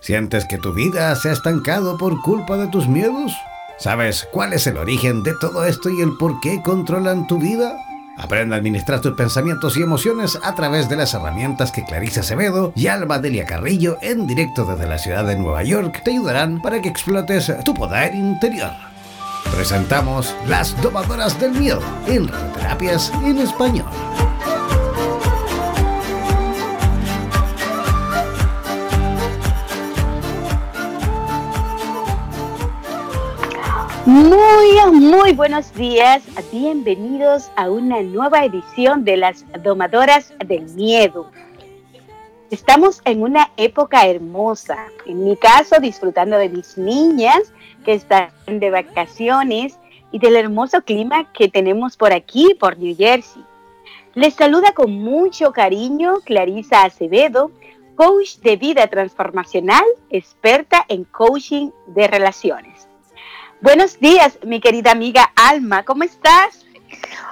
¿Sientes que tu vida se ha estancado por culpa de tus miedos? ¿Sabes cuál es el origen de todo esto y el por qué controlan tu vida? Aprende a administrar tus pensamientos y emociones a través de las herramientas que Clarisa Acevedo y Alba Delia Carrillo en directo desde la ciudad de Nueva York te ayudarán para que explotes tu poder interior. Presentamos Las Domadoras del Miedo en Terapias en Español. Muy, muy buenos días. Bienvenidos a una nueva edición de las Domadoras del Miedo. Estamos en una época hermosa. En mi caso, disfrutando de mis niñas que están de vacaciones y del hermoso clima que tenemos por aquí, por New Jersey. Les saluda con mucho cariño Clarisa Acevedo, coach de vida transformacional, experta en coaching de relaciones. Buenos días, mi querida amiga Alma, ¿cómo estás?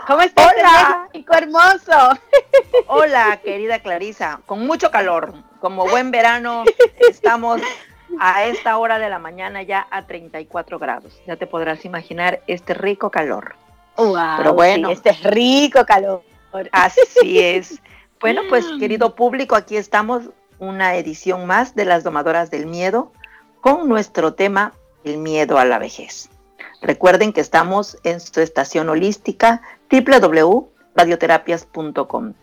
¿Cómo estás? Hola, México hermoso. Hola, querida Clarisa, con mucho calor, como buen verano, estamos a esta hora de la mañana ya a 34 grados. Ya te podrás imaginar este rico calor. Wow, Pero bueno, este rico calor. Así es. Bueno, pues querido público, aquí estamos, una edición más de las Domadoras del Miedo con nuestro tema el miedo a la vejez. Recuerden que estamos en su estación holística www.radioterapias.com.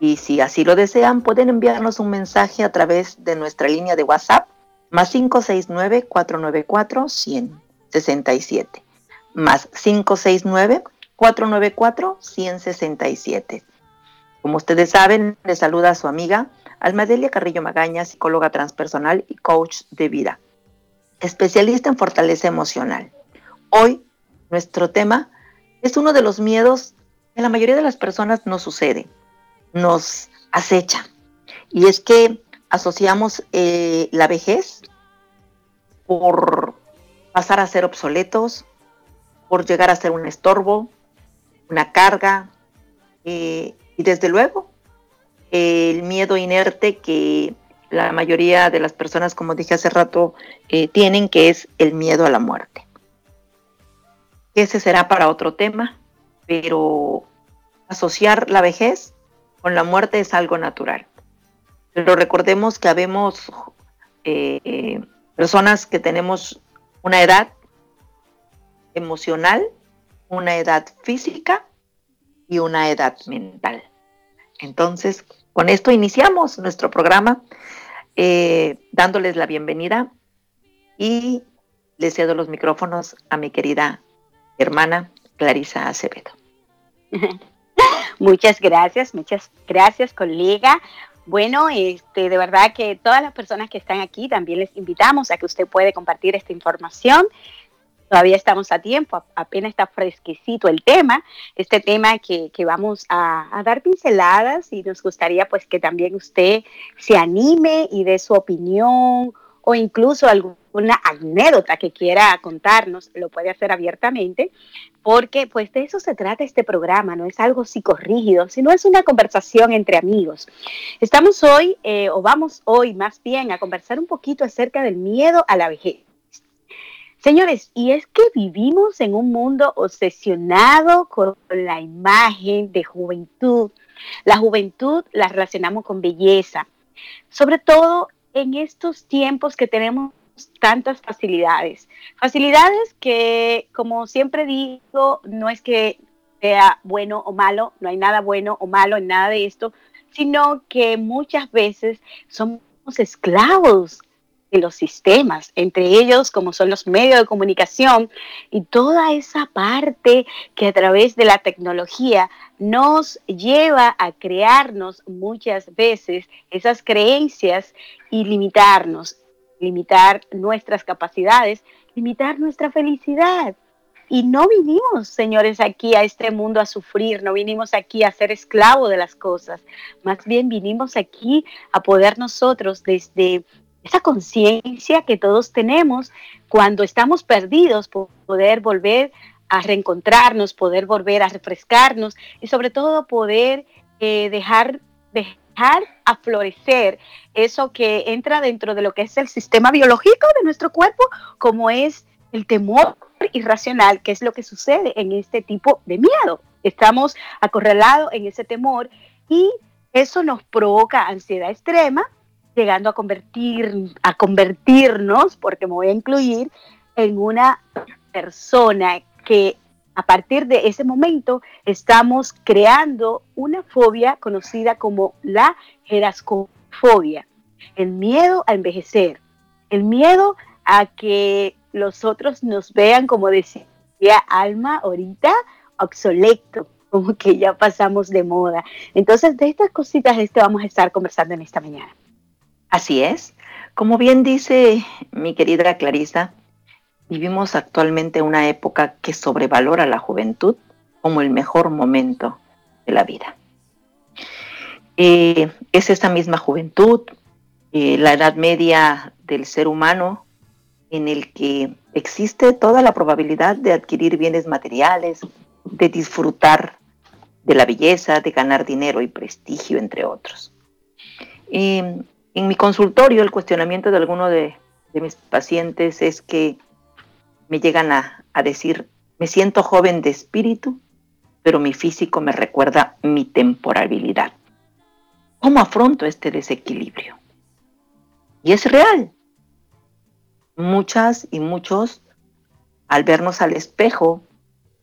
Y si así lo desean, pueden enviarnos un mensaje a través de nuestra línea de WhatsApp más 569-494-167. Más 569-494-167. Como ustedes saben, les saluda a su amiga Almadelia Carrillo Magaña, psicóloga transpersonal y coach de vida especialista en fortaleza emocional. Hoy nuestro tema es uno de los miedos que la mayoría de las personas nos sucede, nos acecha. Y es que asociamos eh, la vejez por pasar a ser obsoletos, por llegar a ser un estorbo, una carga, eh, y desde luego el miedo inerte que la mayoría de las personas, como dije hace rato, eh, tienen, que es el miedo a la muerte. Ese será para otro tema, pero asociar la vejez con la muerte es algo natural. Pero recordemos que habemos eh, personas que tenemos una edad emocional, una edad física y una edad mental. Entonces, con esto iniciamos nuestro programa eh, dándoles la bienvenida y le cedo los micrófonos a mi querida hermana Clarisa Acevedo. Muchas gracias, muchas gracias, colega. Bueno, este, de verdad que todas las personas que están aquí también les invitamos a que usted puede compartir esta información Todavía estamos a tiempo, apenas está fresquecito el tema, este tema que, vamos a, dar pinceladas y nos gustaría pues que también usted se anime y dé su opinión o incluso alguna anécdota que quiera contarnos, lo puede hacer abiertamente, porque pues de eso se trata este programa, no es algo psicorrígido, sino es una conversación entre amigos. Estamos hoy, eh, o vamos hoy más bien a conversar un poquito acerca del miedo a la vejez. Señores, y es que vivimos en un mundo obsesionado con la imagen de juventud. La juventud la relacionamos con belleza, sobre todo en estos tiempos que tenemos tantas facilidades. Facilidades que, como siempre digo, no es que sea bueno o malo, no hay nada bueno o malo en nada de esto, sino que muchas veces somos esclavos de los sistemas, entre ellos como son los medios de comunicación y toda esa parte que a través de la tecnología nos lleva a crearnos muchas veces esas creencias y limitarnos, limitar nuestras capacidades, limitar nuestra felicidad. Y no vinimos, señores, aquí a este mundo a sufrir, no vinimos aquí a ser esclavos de las cosas, más bien vinimos aquí a poder nosotros desde esa conciencia que todos tenemos cuando estamos perdidos, poder volver a reencontrarnos, poder volver a refrescarnos y sobre todo poder eh, dejar, dejar a florecer eso que entra dentro de lo que es el sistema biológico de nuestro cuerpo, como es el temor irracional, que es lo que sucede en este tipo de miedo. Estamos acorralados en ese temor y eso nos provoca ansiedad extrema, llegando a convertir, a convertirnos, porque me voy a incluir, en una persona que a partir de ese momento estamos creando una fobia conocida como la gerascofobia, el miedo a envejecer, el miedo a que los otros nos vean, como decía Alma ahorita, obsoleto, como que ya pasamos de moda. Entonces, de estas cositas de esto vamos a estar conversando en esta mañana. Así es. Como bien dice mi querida Clarisa, vivimos actualmente una época que sobrevalora la juventud como el mejor momento de la vida. Eh, es esa misma juventud, eh, la edad media del ser humano, en el que existe toda la probabilidad de adquirir bienes materiales, de disfrutar de la belleza, de ganar dinero y prestigio, entre otros. Eh, en mi consultorio, el cuestionamiento de alguno de, mis pacientes es que me llegan a, a decir, me siento joven de espíritu, pero mi físico me recuerda mi temporalidad. ¿Cómo afronto este desequilibrio? Y es real. Muchas y muchos, al vernos al espejo,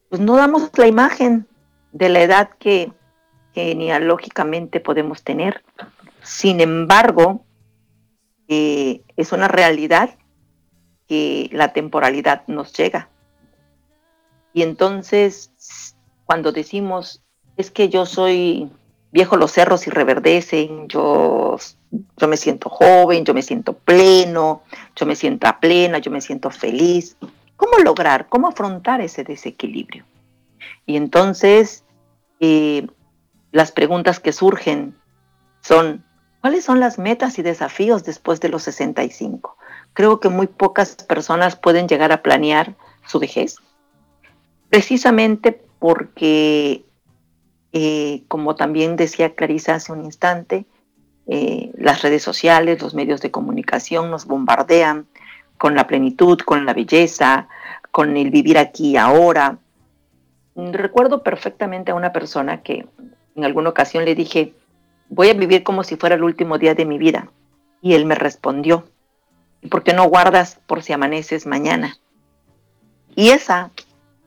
pues no damos la imagen de la edad que genealógicamente podemos tener. Sin embargo, es una realidad que la temporalidad nos llega. Y entonces, cuando decimos, es que yo soy viejo, los cerros y reverdecen, yo, yo me siento joven, yo me siento pleno, yo me siento plena, yo me siento feliz. ¿Cómo lograr, cómo afrontar ese desequilibrio? Y entonces, eh, las preguntas que surgen son, ¿Cuáles son las metas y desafíos después de los 65? Creo que muy pocas personas pueden llegar a planear su vejez, precisamente porque, eh, como también decía Clarisa hace un instante, eh, las redes sociales, los medios de comunicación nos bombardean con la plenitud, con la belleza, con el vivir aquí y ahora. Recuerdo perfectamente a una persona que en alguna ocasión le dije, voy a vivir como si fuera el último día de mi vida. Y él me respondió, ¿y por qué no guardas por si amaneces mañana? Y esa,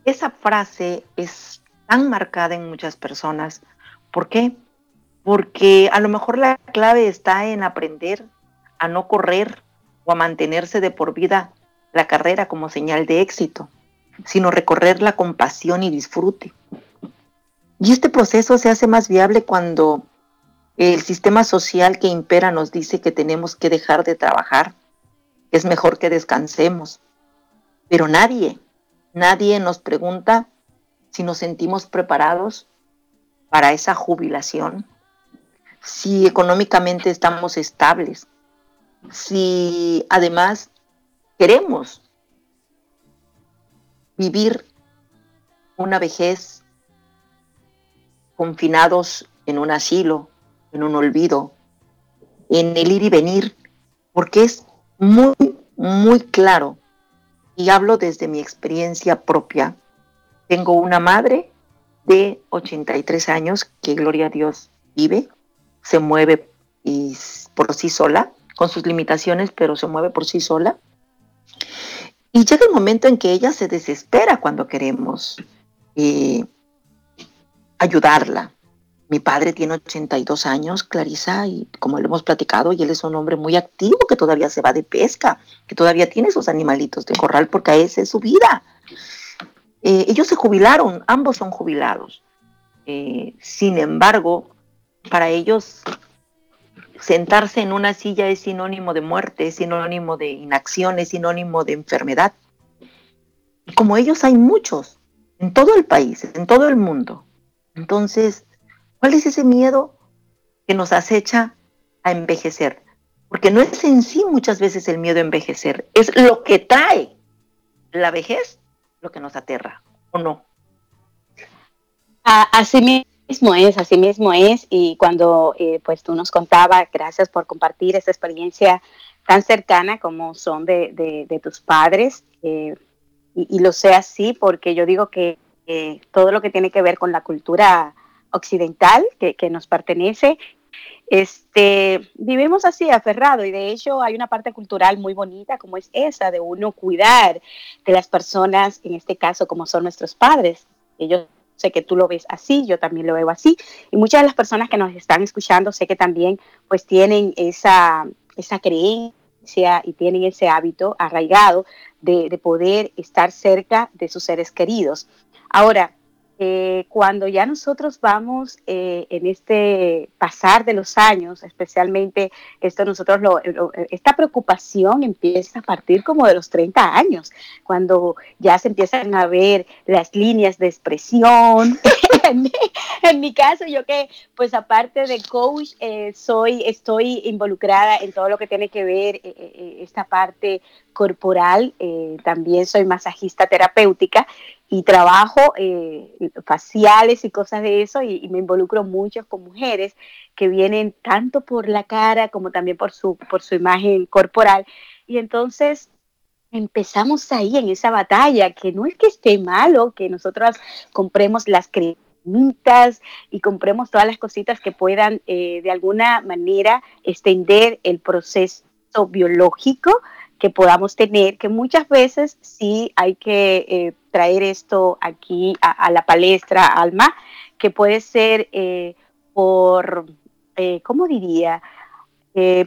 esa frase es tan marcada en muchas personas. ¿Por qué? Porque a lo mejor la clave está en aprender a no correr o a mantenerse de por vida la carrera como señal de éxito, sino recorrerla con pasión y disfrute. Y este proceso se hace más viable cuando el sistema social que impera nos dice que tenemos que dejar de trabajar, es mejor que descansemos. Pero nadie, nadie nos pregunta si nos sentimos preparados para esa jubilación, si económicamente estamos estables, si además queremos vivir una vejez confinados en un asilo, en un olvido, en el ir y venir, porque es muy, muy claro. Y hablo desde mi experiencia propia. Tengo una madre de 83 años que, gloria a Dios, vive, se mueve y por sí sola, con sus limitaciones, pero se mueve por sí sola. Y llega el momento en que ella se desespera cuando queremos eh, ayudarla, Mi padre tiene 82 años, Clarisa, y como lo hemos platicado, y él es un hombre muy activo que todavía se va de pesca, que todavía tiene sus animalitos de corral porque esa es su vida. Eh, ellos se jubilaron, ambos son jubilados. Eh, sin embargo, para ellos sentarse en una silla es sinónimo de muerte, es sinónimo de inacción, es sinónimo de enfermedad. Y como ellos hay muchos en todo el país, en todo el mundo. Entonces, ¿Cuál es ese miedo que nos acecha a envejecer? Porque no es en sí muchas veces el miedo a envejecer, es lo que trae la vejez lo que nos aterra, ¿o no? Así mismo es, así mismo es. Y cuando eh, pues tú nos contabas, gracias por compartir esa experiencia tan cercana como son de, tus padres. Eh, y, lo sé así porque yo digo que eh, todo lo que tiene que ver con la cultura occidental que, nos pertenece, este, vivimos así aferrado y de hecho hay una parte cultural muy bonita como es esa de uno cuidar de las personas, en este caso como son nuestros padres. Yo sé que tú lo ves así, yo también lo veo así y muchas de las personas que nos están escuchando sé que también pues tienen esa, esa creencia y tienen ese hábito arraigado de, de poder estar cerca de sus seres queridos. Ahora, eh, cuando ya nosotros vamos eh, en este pasar de los años, especialmente esto nosotros lo, esta preocupación empieza a partir como de los 30 años, cuando ya se empiezan a ver las líneas de expresión. en, mi, caso, yo que pues aparte de coach, eh, soy, estoy involucrada en todo lo que tiene que ver esta parte corporal, también soy masajista terapéutica y trabajo eh, faciales y cosas de eso y, me involucro mucho con mujeres que vienen tanto por la cara como también por su, por su imagen corporal. Y entonces empezamos ahí en esa batalla, que no es que esté malo que nosotras compremos las cremitas y compremos todas las cositas que puedan eh, de alguna manera extender el proceso biológico que podamos tener, que muchas veces sí hay que eh, traer esto aquí a, la palestra, Alma, que puede ser eh, por, eh, ¿cómo diría?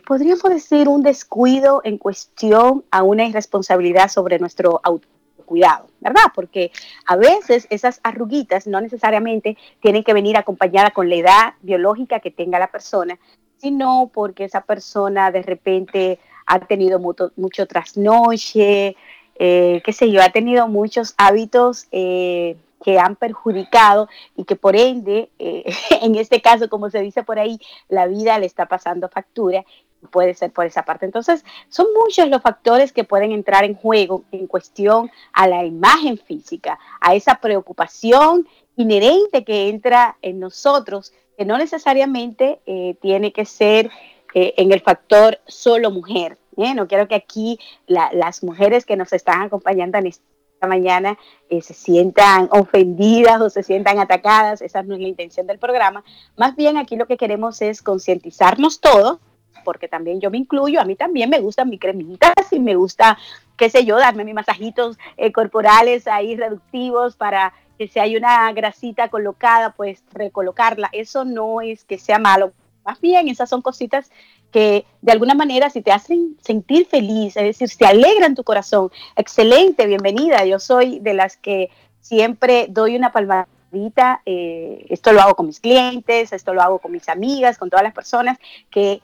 podríamos decir un descuido en cuestión a una irresponsabilidad sobre nuestro autocuidado, ¿verdad? Porque a veces esas arruguitas no necesariamente tienen que venir acompañadas con la edad biológica que tenga la persona, sino porque esa persona de repente ha tenido mucho, mucho trasnoche, eh, qué sé yo, ha tenido muchos hábitos eh, que han perjudicado y que por ende, eh, en este caso, como se dice por ahí, la vida le está pasando factura puede ser por esa parte. Entonces, son muchos los factores que pueden entrar en juego en cuestión a la imagen física, a esa preocupación inherente que entra en nosotros, que no necesariamente tiene que ser en el factor solo mujer. ¿Eh? No quiero que aquí las mujeres que nos están acompañando esta mañana eh, se sientan ofendidas o se sientan atacadas. Esa no es la intención del programa. Más bien aquí lo que queremos es concientizarnos todos, porque también yo me incluyo, a mí también me gustan mis cremitas y me gusta, qué sé yo, darme mis masajitos eh, corporales ahí reductivos para que si hay una grasita colocada, pues recolocarla. Eso no es que sea malo. Más bien, esas son cositas que de alguna manera si te hacen sentir feliz, es decir, se alegran tu corazón, excelente, bienvenida. Yo soy de las que siempre doy una palmadita, eh, esto lo hago con mis clientes, esto lo hago con mis amigas, con todas las personas que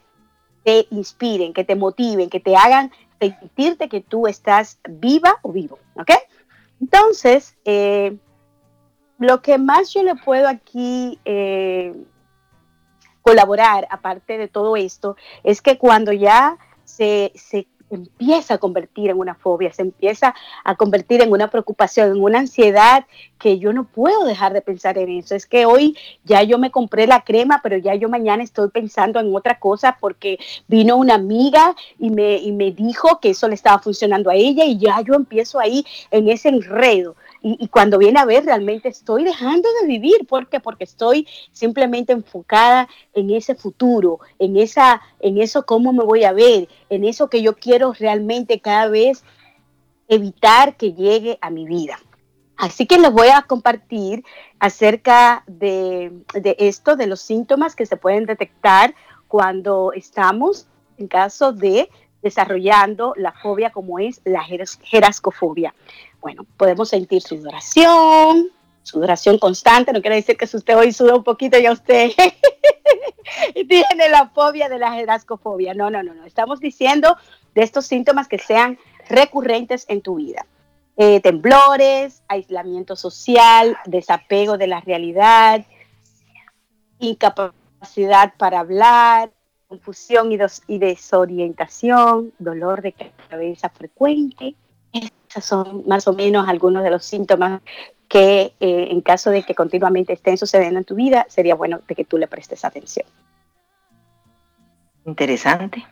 te inspiren, que te motiven, que te hagan sentirte que tú estás viva o vivo, ¿ok? Entonces, eh, lo que más yo le puedo aquí eh, colaborar, aparte de todo esto, es que cuando ya se, se empieza a convertir en una fobia, se empieza a convertir en una preocupación, en una ansiedad que yo no puedo dejar de pensar en eso. Es que hoy ya yo me compré la crema, pero ya yo mañana estoy pensando en otra cosa porque vino una amiga y me, y me dijo que eso le estaba funcionando a ella y ya yo empiezo ahí en ese enredo. Y, cuando viene a ver, realmente estoy dejando de vivir. ¿Por qué? Porque estoy simplemente enfocada en ese futuro, en, esa, en eso cómo me voy a ver, en eso que yo quiero realmente cada vez evitar que llegue a mi vida. Así que les voy a compartir acerca de, esto, de los síntomas que se pueden detectar cuando estamos en caso de desarrollando la fobia como es la jerascofobia. Bueno, podemos sentir sudoración, sudoración constante, no quiere decir que si usted hoy suda un poquito ya usted tiene la fobia de la jerascofobia. No, no, no, no. Estamos diciendo de estos síntomas que sean recurrentes en tu vida. Eh, temblores, aislamiento social, desapego de la realidad, incapacidad para hablar, confusión y, desorientación, dolor de cabeza frecuente. Esos son más o menos algunos de los síntomas que eh, en caso de que continuamente estén sucediendo en tu vida, sería bueno que tú le prestes atención. Interesante.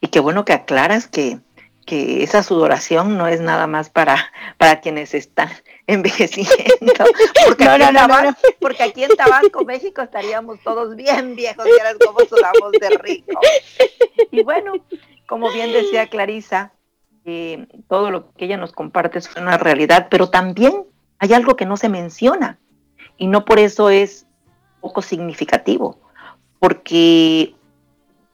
Y qué bueno que aclaras que que esa sudoración no es nada más para, para quienes están envejeciendo. Porque, aquí en porque aquí en Tabasco, México, estaríamos todos bien viejos y ahora como sudamos de rico. Y bueno, como bien decía Clarisa, eh, todo lo que ella nos comparte es una realidad, pero también hay algo que no se menciona y no por eso es poco significativo, porque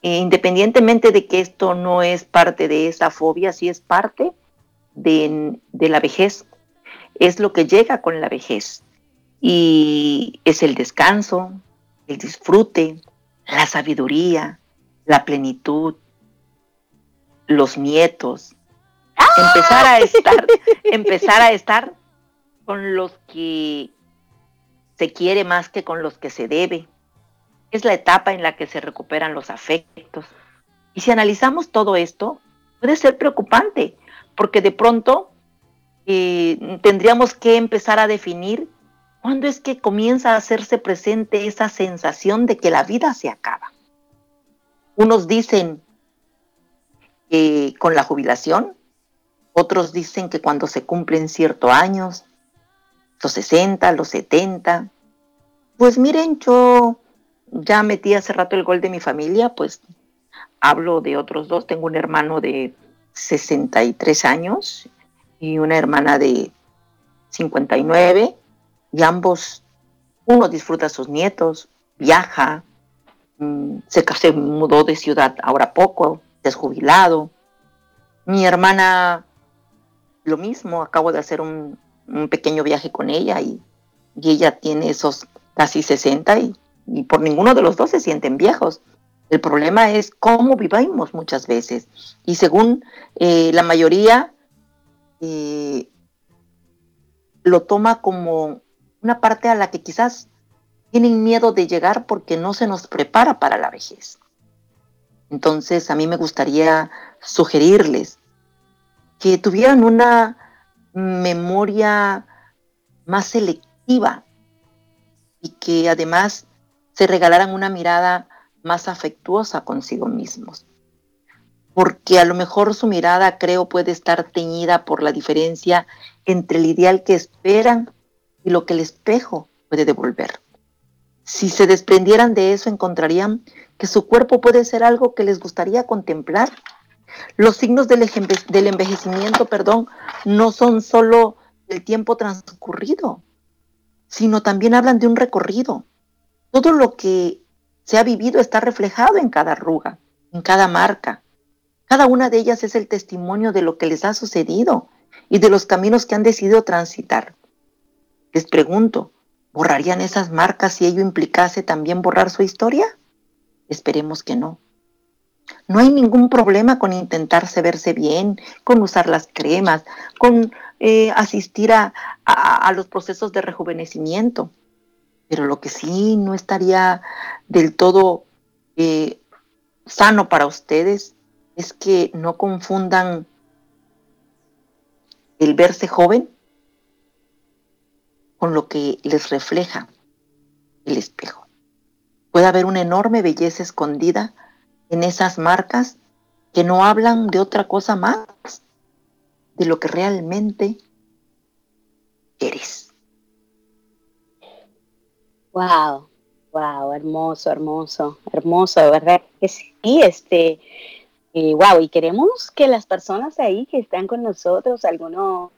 eh, independientemente de que esto no es parte de esa fobia, sí es parte de, la vejez, es lo que llega con la vejez. Y es el descanso, el disfrute, la sabiduría, la plenitud, los nietos. Empezar a estar, empezar a estar con los que se quiere más que con los que se debe es la etapa en la que se recuperan los afectos. Y si analizamos todo esto, puede ser preocupante, porque de pronto eh, tendríamos que empezar a definir cuándo es que comienza a hacerse presente esa sensación de que la vida se acaba. Unos dicen que con la jubilación, otros dicen que cuando se cumplen ciertos años, los 60, los 70. Pues miren, yo ya metí hace rato el gol de mi familia, pues hablo de otros dos. Tengo un hermano de 63 años y una hermana de 59 y ambos, uno disfruta a sus nietos, viaja, mm, se, se mudó de ciudad ahora poco, desjubilado. Mi hermana, lo mismo, acabo de hacer un, pequeño viaje con ella y, y ella tiene esos casi 60 y y por ninguno de los dos se sienten viejos. El problema es cómo vivimos muchas veces. Y según eh, la mayoría, eh, lo toma como una parte a la que quizás tienen miedo de llegar porque no se nos prepara para la vejez. Entonces, a mí me gustaría sugerirles que tuvieran una memoria más selectiva y que además se regalaran una mirada más afectuosa consigo mismos. Porque a lo mejor su mirada, creo, puede estar teñida por la diferencia entre el ideal que esperan y lo que el espejo puede devolver. Si se desprendieran de eso, encontrarían que su cuerpo puede ser algo que les gustaría contemplar. Los signos del, del envejecimiento, perdón, no son solo el tiempo transcurrido, sino también hablan de un recorrido, todo lo que se ha vivido está reflejado en cada arruga, en cada marca. Cada una de ellas es el testimonio de lo que les ha sucedido y de los caminos que han decidido transitar. Les pregunto, ¿borrarían esas marcas si ello implicase también borrar su historia? Esperemos que no. No hay ningún problema con intentarse verse bien, con usar las cremas, con eh, asistir a los procesos de rejuvenecimiento. Pero lo que sí no estaría del todo eh, sano para ustedes es que no confundan el verse joven con lo que les refleja el espejo. Puede haber una enorme belleza escondida en esas marcas que no hablan de otra cosa más de lo que realmente eres. Wow, wow, hermoso, hermoso, hermoso, de verdad que sí, este, wow, y queremos que las personas ahí que están con nosotros, algunos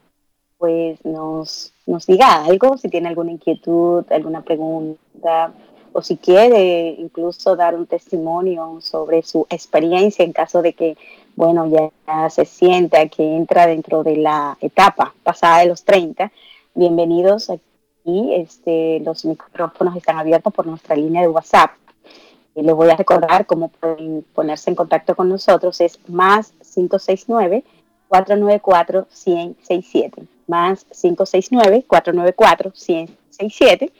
pues nos, nos diga algo, si tiene alguna inquietud, alguna pregunta, o si quiere incluso dar un testimonio sobre su experiencia en caso de que, bueno, ya se sienta que entra dentro de la etapa pasada de los 30, bienvenidos aquí. Este, los micrófonos están abiertos por nuestra línea de WhatsApp. Y les voy a recordar cómo pueden ponerse en contacto con nosotros. Es más 569 494 167 más 569-494-167.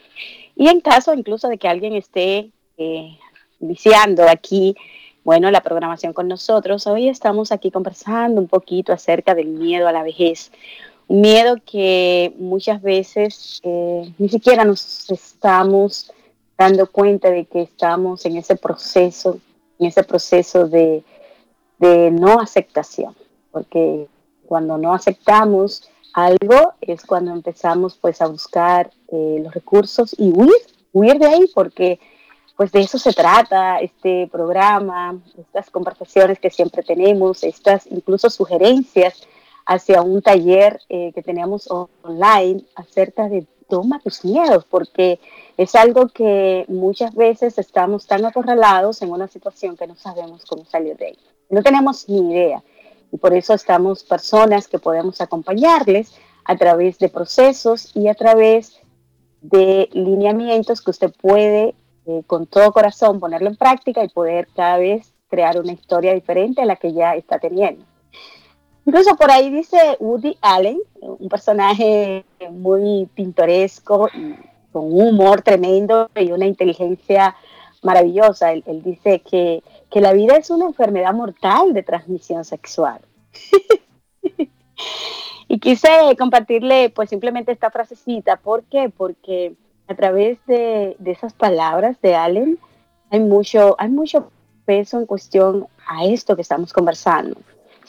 Y en caso incluso de que alguien esté eh, viciando aquí, bueno, la programación con nosotros, hoy estamos aquí conversando un poquito acerca del miedo a la vejez. Un miedo que muchas veces eh, ni siquiera nos estamos dando cuenta de que estamos en ese proceso, en ese proceso de, de no aceptación, porque cuando no aceptamos algo es cuando empezamos pues a buscar eh, los recursos y huir, huir de ahí porque pues de eso se trata este programa, estas conversaciones que siempre tenemos, estas incluso sugerencias hacia un taller eh, que tenemos online acerca de toma tus miedos, porque es algo que muchas veces estamos tan acorralados en una situación que no sabemos cómo salir de ahí. No tenemos ni idea. Y por eso estamos personas que podemos acompañarles a través de procesos y a través de lineamientos que usted puede eh, con todo corazón ponerlo en práctica y poder cada vez crear una historia diferente a la que ya está teniendo. Incluso por ahí dice Woody Allen, un personaje muy pintoresco, con un humor tremendo y una inteligencia maravillosa. Él, dice que que la vida es una enfermedad mortal de transmisión sexual. y quise compartirle pues simplemente esta frasecita. ¿Por qué? Porque a través de, esas palabras de Allen hay mucho, hay mucho peso en cuestión a esto que estamos conversando.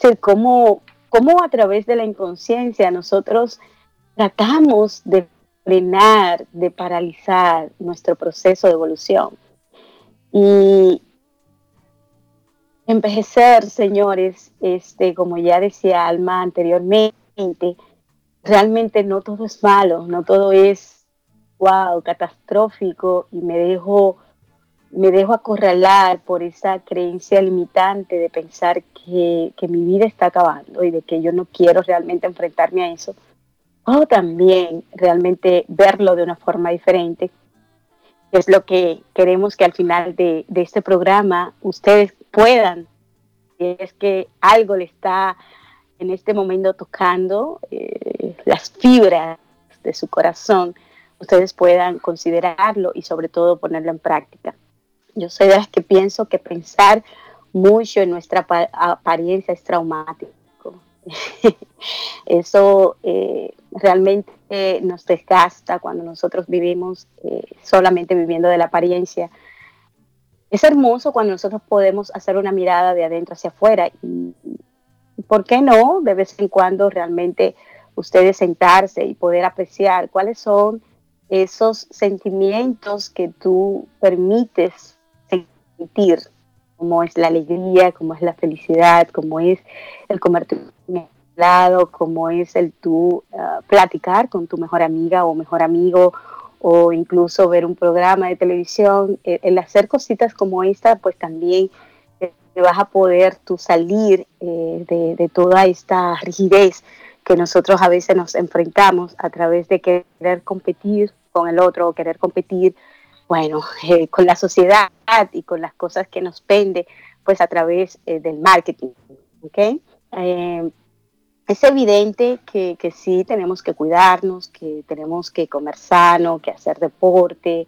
Decir, cómo, cómo a través de la inconsciencia nosotros tratamos de frenar, de paralizar nuestro proceso de evolución. Y, Envejecer, señores, este, como ya decía Alma anteriormente, realmente no todo es malo, no todo es wow, catastrófico y me dejo me dejo acorralar por esa creencia limitante de pensar que, que, mi vida está acabando y de que yo no quiero realmente enfrentarme a eso, o también realmente verlo de una forma diferente, es lo que queremos que al final de, de este programa ustedes puedan, si es que algo le está en este momento tocando eh, las fibras de su corazón, ustedes puedan considerarlo y sobre todo ponerlo en práctica. Yo soy de las que pienso que pensar mucho en nuestra apariencia es traumático. Eso eh, realmente nos desgasta cuando nosotros vivimos eh, solamente viviendo de la apariencia es hermoso cuando nosotros podemos hacer una mirada de adentro hacia afuera y, ¿por qué no? De vez en cuando realmente ustedes sentarse y poder apreciar cuáles son esos sentimientos que tú permites sentir, como es la alegría, como es la felicidad, como es el comerte un helado, como es el tú ah, platicar con tu mejor amiga o mejor amigo o incluso ver un programa de televisión, eh, el, hacer cositas como esta, pues también te vas a poder tú salir eh, de, toda esta rigidez que nosotros a veces nos enfrentamos a través de querer competir con el otro o querer competir, bueno, eh, con la sociedad y con las cosas que nos pende, pues a través del marketing, ¿ok? es evidente que, que, sí tenemos que cuidarnos, que tenemos que comer sano, que hacer deporte,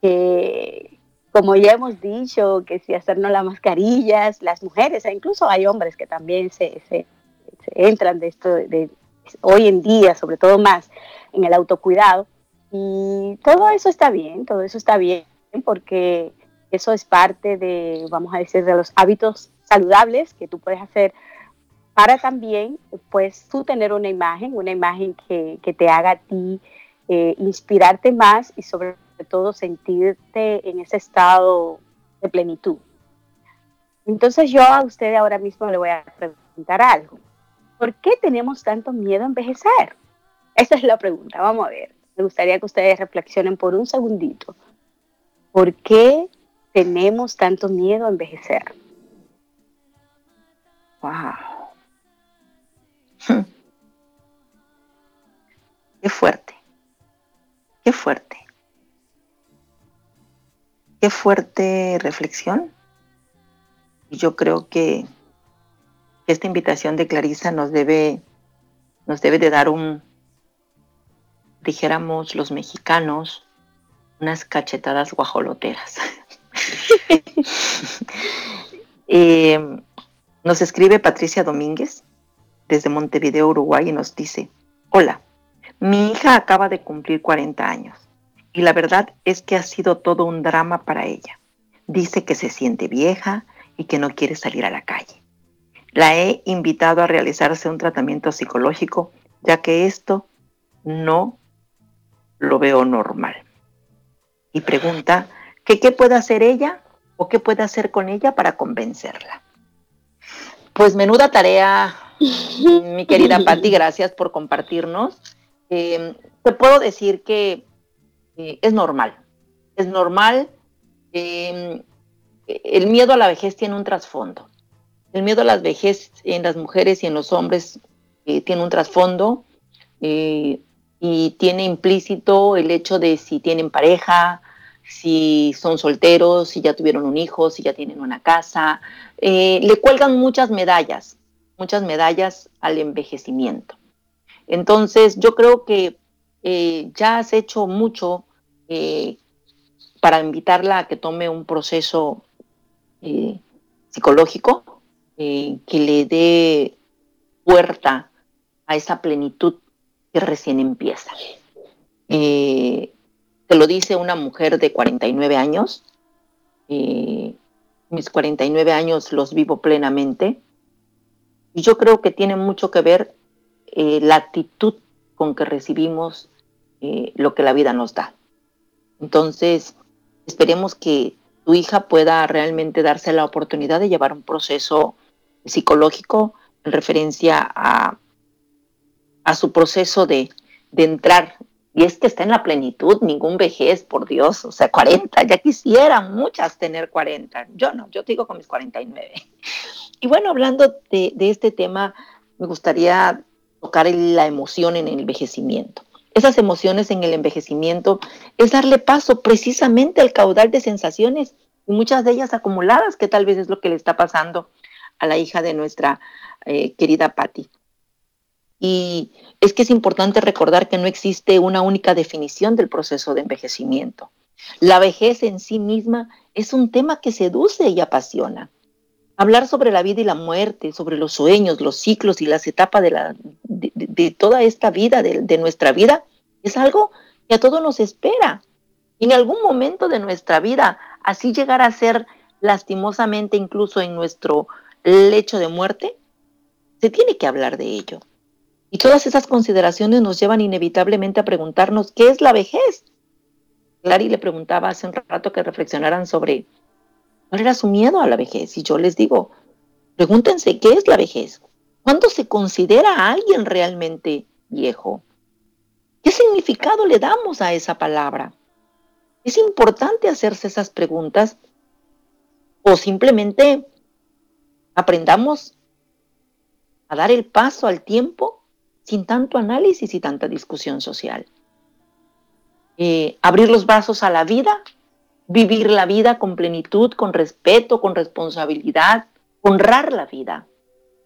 que como ya hemos dicho, que si hacernos las mascarillas, las mujeres, e incluso hay hombres que también se, se, entran de esto de, hoy en día, sobre todo más en el autocuidado. Y todo eso está bien, todo eso está bien, porque eso es parte de, vamos a decir, de los hábitos saludables que tú puedes hacer para también, pues, tú tener una imagen, una imagen que, te haga a ti eh, inspirarte más y sobre todo sentirte en ese estado de plenitud. Entonces yo a usted ahora mismo le voy a preguntar algo. ¿Por qué tenemos tanto miedo a envejecer? Esa es la pregunta, vamos a ver. Me gustaría que ustedes reflexionen por un segundito. ¿Por qué tenemos tanto miedo a envejecer? Wow. Qué fuerte. Qué fuerte. Qué fuerte reflexión. Y yo creo que esta invitación de Clarisa nos debe, nos debe de dar un, dijéramos los mexicanos, unas cachetadas guajoloteras. Eh, nos escribe Patricia Domínguez desde Montevideo, Uruguay, y nos dice, hola, mi hija acaba de cumplir 40 años y la verdad es que ha sido todo un drama para ella. Dice que se siente vieja y que no quiere salir a la calle. La he invitado a realizarse un tratamiento psicológico, ya que esto no lo veo normal. Y pregunta que qué puede hacer ella o qué puede hacer con ella para convencerla. Pues menuda tarea, mi querida Patti, gracias por compartirnos. Eh, te puedo decir que eh, es normal, es normal. Eh, el miedo a la vejez tiene un trasfondo. El miedo a la vejez en las mujeres y en los hombres tiene un trasfondo y tiene implícito el hecho de si tienen pareja, si son solteros, si ya tuvieron un hijo, si ya tienen una casa. Eh, le cuelgan muchas medallas, muchas medallas al envejecimiento. Entonces, yo creo que eh, ya has hecho mucho eh, para invitarla a que tome un proceso psicológico que le dé puerta a esa plenitud recién empieza. Eh, te lo dice una mujer de 49 años. Eh, mis 49 años los vivo plenamente. Y yo creo que tiene mucho que ver eh, la actitud con que recibimos lo que la vida nos da. Entonces, esperemos que tu hija pueda realmente darse la oportunidad de llevar un proceso psicológico en referencia a a su proceso de, entrar. Y es que está en la plenitud, ningún vejez, por Dios, o sea, 40, ya quisieran muchas tener 40. Yo no, yo digo con mis 49. Y bueno, hablando de, este tema, me gustaría tocar la emoción en el envejecimiento. Esas emociones en el envejecimiento es darle paso precisamente al caudal de sensaciones y muchas de ellas acumuladas, que tal vez es lo que le está pasando a la hija de nuestra eh, querida Patti. Y es que es importante recordar que no existe una única definición del proceso de envejecimiento. La vejez en sí misma es un tema que seduce y apasiona. Hablar sobre la vida y la muerte, sobre los sueños, los ciclos y las etapas de, toda esta vida, de, de nuestra vida, es algo que a todos nos espera. Y en algún momento de nuestra vida, así llegar a ser lastimosamente incluso en nuestro lecho de muerte, se tiene que hablar de ello. Y todas esas consideraciones nos llevan inevitablemente a preguntarnos, ¿qué es la vejez? Clary le preguntaba hace un rato que reflexionaran sobre cuál era su miedo a la vejez. Y yo les digo, pregúntense, ¿qué es la vejez? ¿Cuándo se considera a alguien realmente viejo? ¿Qué significado le damos a esa palabra? Es importante hacerse esas preguntas o simplemente aprendamos a dar el paso al tiempo sin tanto análisis y tanta discusión social. Eh, abrir los brazos a la vida, vivir la vida con plenitud, con respeto, con responsabilidad, honrar la vida,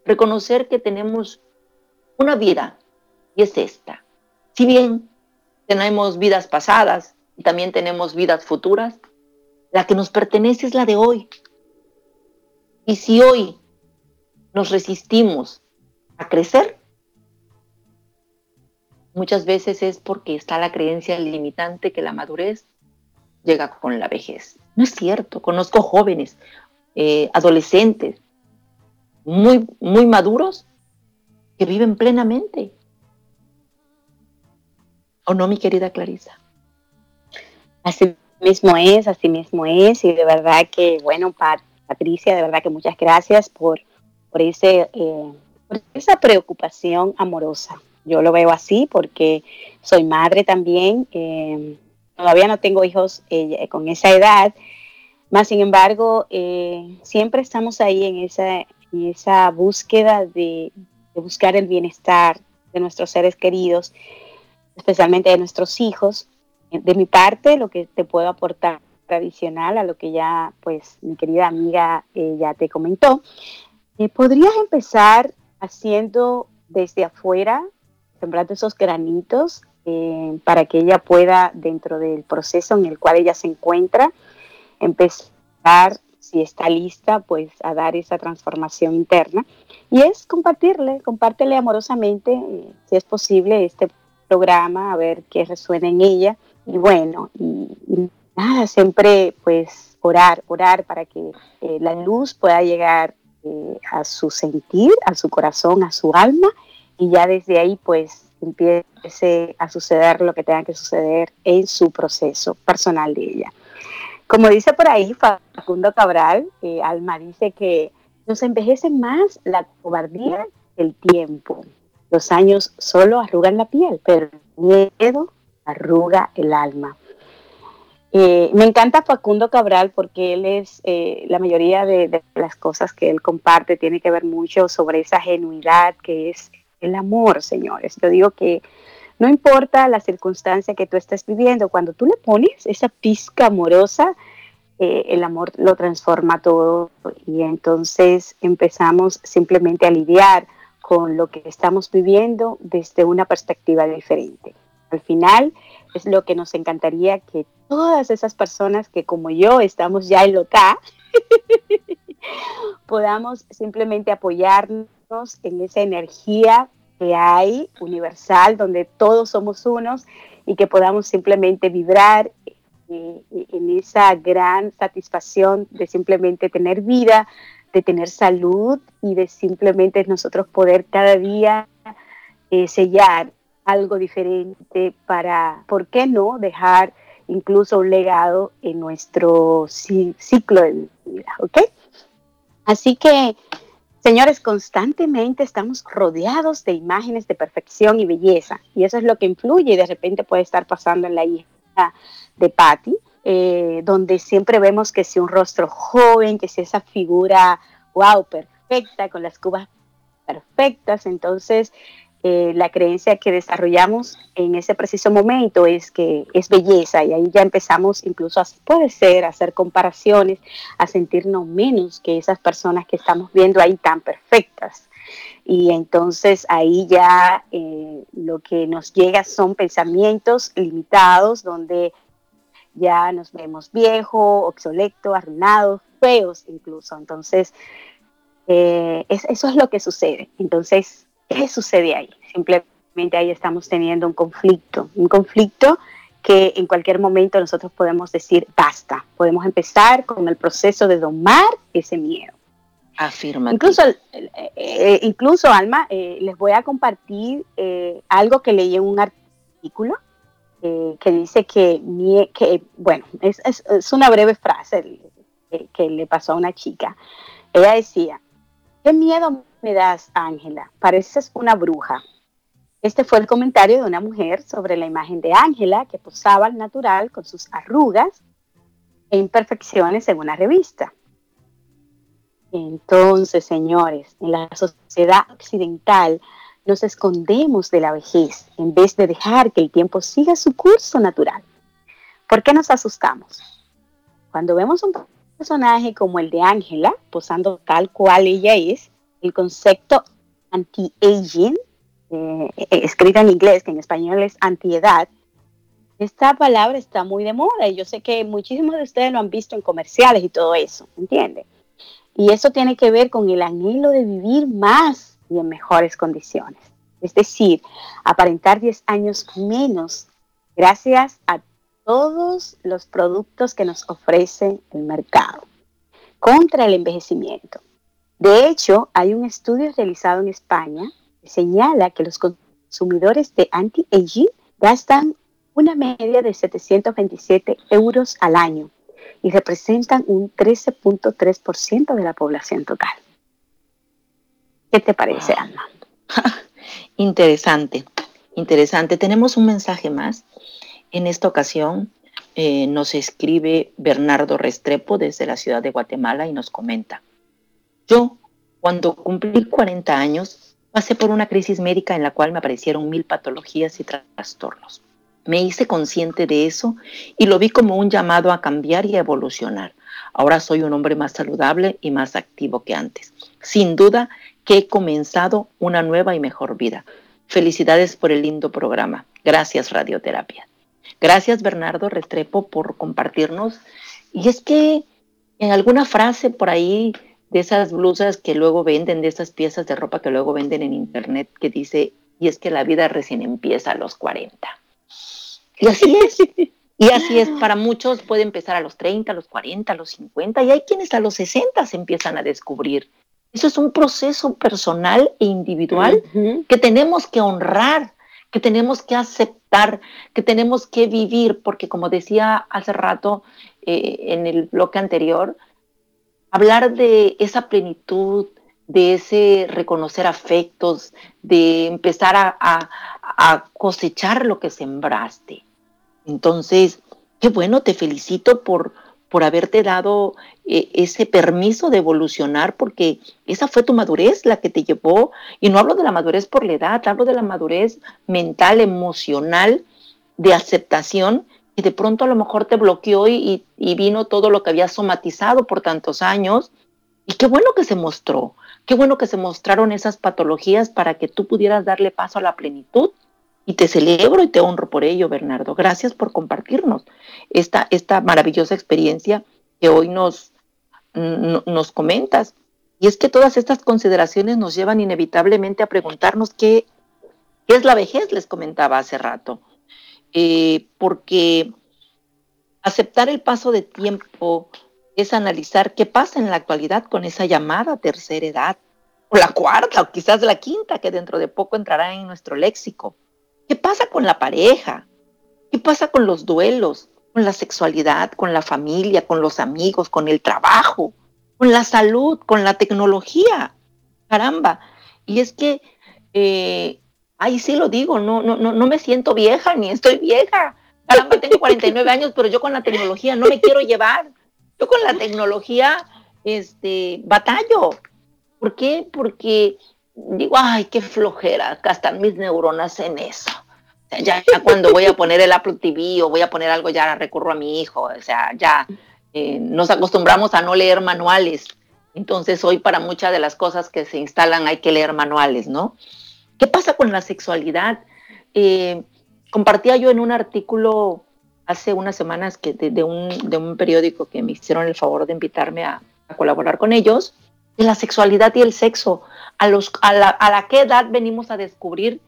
reconocer que tenemos una vida y es esta. Si bien tenemos vidas pasadas y también tenemos vidas futuras, la que nos pertenece es la de hoy. Y si hoy nos resistimos a crecer, muchas veces es porque está la creencia limitante que la madurez llega con la vejez. No es cierto, conozco jóvenes, eh, adolescentes, muy, muy maduros, que viven plenamente. ¿O no, mi querida Clarisa? Así mismo es, así mismo es, y de verdad que, bueno, Patricia, de verdad que muchas gracias por, por, ese, eh, por esa preocupación amorosa Yo lo veo así porque soy madre también. Eh, todavía no tengo hijos eh, con esa edad, más sin embargo, eh, siempre estamos ahí en esa, en esa búsqueda de, buscar el bienestar de nuestros seres queridos, especialmente de nuestros hijos. De mi parte, lo que te puedo aportar tradicional a lo que ya, pues, mi querida amiga eh, ya te comentó, podrías empezar haciendo desde afuera, sembrando esos granitos eh, para que ella pueda, dentro del proceso en el cual ella se encuentra, empezar, si está lista, pues a dar esa transformación interna. Y es compartirle, compártele amorosamente, eh, si es posible, este programa, a ver qué resuena en ella. Y bueno, y, nada, siempre pues orar, orar para que eh, la luz pueda llegar a su sentir, a su corazón, a su alma, y ya desde ahí pues empiece a suceder lo que tenga que suceder en su proceso personal de ella. Como dice por ahí Facundo Cabral, eh, Alma dice que nos envejece más la cobardía que el tiempo. Los años solo arrugan la piel, pero el miedo arruga el alma. Eh, me encanta Facundo Cabral porque él es, eh, la mayoría de, de, las cosas que él comparte tiene que ver mucho sobre esa genuidad que es el amor, señores. Yo digo que no importa la circunstancia que tú estés viviendo, cuando tú le pones esa pizca amorosa, eh, el amor lo transforma todo y entonces empezamos simplemente a lidiar con lo que estamos viviendo desde una perspectiva diferente. Al final es lo que nos encantaría que todas esas personas que como yo estamos ya en loca, podamos simplemente apoyarnos en esa energía que hay universal, donde todos somos unos y que podamos simplemente vibrar eh, en esa gran satisfacción de simplemente tener vida, de tener salud y de simplemente nosotros poder cada día eh, sellar algo diferente para, ¿por qué no?, dejar incluso un legado en nuestro ciclo de vida, ¿ok? Así que Señores, constantemente estamos rodeados de imágenes de perfección y belleza, y eso es lo que influye y de repente puede estar pasando en la hija de Patty, eh, donde siempre vemos que si un rostro joven, que si esa figura, wow, perfecta, con las cubas perfectas, entonces eh, la creencia que desarrollamos en ese preciso momento es que es belleza y ahí ya empezamos incluso a, puede ser, a hacer comparaciones, a sentirnos menos que esas personas que estamos viendo ahí tan perfectas. Y entonces ahí ya eh, lo que nos llega son pensamientos limitados donde ya nos vemos viejos, obsoletos, arruinados, feos incluso. Entonces, eh, eso es lo que sucede. Entonces, ¿Qué sucede ahí? Simplemente ahí estamos teniendo un conflicto, un conflicto que en cualquier momento nosotros podemos decir basta, podemos empezar con el proceso de domar ese miedo. Afirma. Incluso, eh, eh, incluso Alma, eh, les voy a compartir algo que leí en un artículo que dice que, que bueno, es, es, es, una breve frase que le pasó a una chica. Ella decía, ¿qué miedo me das, Ángela? Pareces una bruja. Este fue el comentario de una mujer sobre la imagen de Ángela que posaba al natural con sus arrugas e imperfecciones en una revista. Entonces, señores, en la sociedad occidental nos escondemos de la vejez en vez de dejar que el tiempo siga su curso natural. ¿Por qué nos asustamos? Cuando vemos un personaje como el de Ángela, posando tal cual ella es, el concepto anti-aging, eh, eh, escrita en inglés, que en español es antiedad, esta palabra está muy de moda y yo sé que muchísimos de ustedes lo han visto en comerciales y todo eso, ¿entiende? Y eso tiene que ver con el anhelo de vivir más y en mejores condiciones. Es decir, aparentar 10 años menos gracias a todos los productos que nos ofrece el mercado contra el envejecimiento. De hecho, hay un estudio realizado en España que señala que los consumidores de anti-aging gastan una media de 727 euros al año y representan un 13.3% de la población total. ¿Qué te parece, Alma? Interesante, interesante. Tenemos un mensaje más. En esta ocasión eh, nos escribe Bernardo Restrepo desde la ciudad de Guatemala y nos comenta, yo cuando cumplí 40 años pasé por una crisis médica en la cual me aparecieron mil patologías y trastornos. Me hice consciente de eso y lo vi como un llamado a cambiar y a evolucionar. Ahora soy un hombre más saludable y más activo que antes. Sin duda que he comenzado una nueva y mejor vida. Felicidades por el lindo programa. Gracias, Radioterapia. Gracias Bernardo Restrepo por compartirnos. Y es que en alguna frase por ahí de esas blusas que luego venden, de esas piezas de ropa que luego venden en internet, que dice, y es que la vida recién empieza a los 40. Y así es. Y así es, para muchos puede empezar a los 30, a los 40, a los 50, y hay quienes a los 60 se empiezan a descubrir. Eso es un proceso personal e individual que tenemos que honrar, que tenemos que aceptar, que tenemos que vivir, porque como decía hace rato eh, en el bloque anterior, hablar de esa plenitud, de ese reconocer afectos, de empezar a, cosechar lo que sembraste. Entonces, qué bueno, te felicito por, por haberte dado eh, ese permiso de evolucionar, porque esa fue tu madurez la que te llevó, y no hablo de la madurez por la edad, hablo de la madurez mental, emocional, de aceptación, y de pronto a lo mejor te bloqueó y, y vino todo lo que había somatizado por tantos años, y qué bueno que se mostró, qué bueno que se mostraron esas patologías para que tú pudieras darle paso a la plenitud y te celebro y te honro por ello, Bernardo. Gracias por compartirnos esta, esta maravillosa experiencia que hoy nos, nos comentas. Y es que todas estas consideraciones nos llevan inevitablemente a preguntarnos qué, qué es la vejez, les comentaba hace rato. Eh, porque aceptar el paso de tiempo es analizar qué pasa en la actualidad con esa llamada tercera edad, o la cuarta, o quizás la quinta, que dentro de poco entrará en nuestro léxico. ¿Qué pasa con la pareja? ¿Qué pasa con los duelos? Con la sexualidad, con la familia, con los amigos, con el trabajo, con la salud, con la tecnología. Caramba. Y es que, eh, ahí sí lo digo, no, no, no, no me siento vieja ni estoy vieja. Caramba, tengo 49 años, pero yo con la tecnología no me quiero llevar. Yo con la tecnología, este, batallo. ¿Por qué? Porque digo, ay, qué flojera gastar mis neuronas en eso. ya, cuando voy a poner el Apple TV o voy a poner algo, ya recurro a mi hijo. O sea, ya eh, nos acostumbramos a no leer manuales. Entonces, hoy para muchas de las cosas que se instalan hay que leer manuales, ¿no? ¿Qué pasa con la sexualidad? Eh, compartía yo en un artículo hace unas semanas que de, un, periódico que me hicieron el favor de invitarme a, colaborar con ellos, de la sexualidad y el sexo a, los, a, la, a la qué edad venimos a descubrir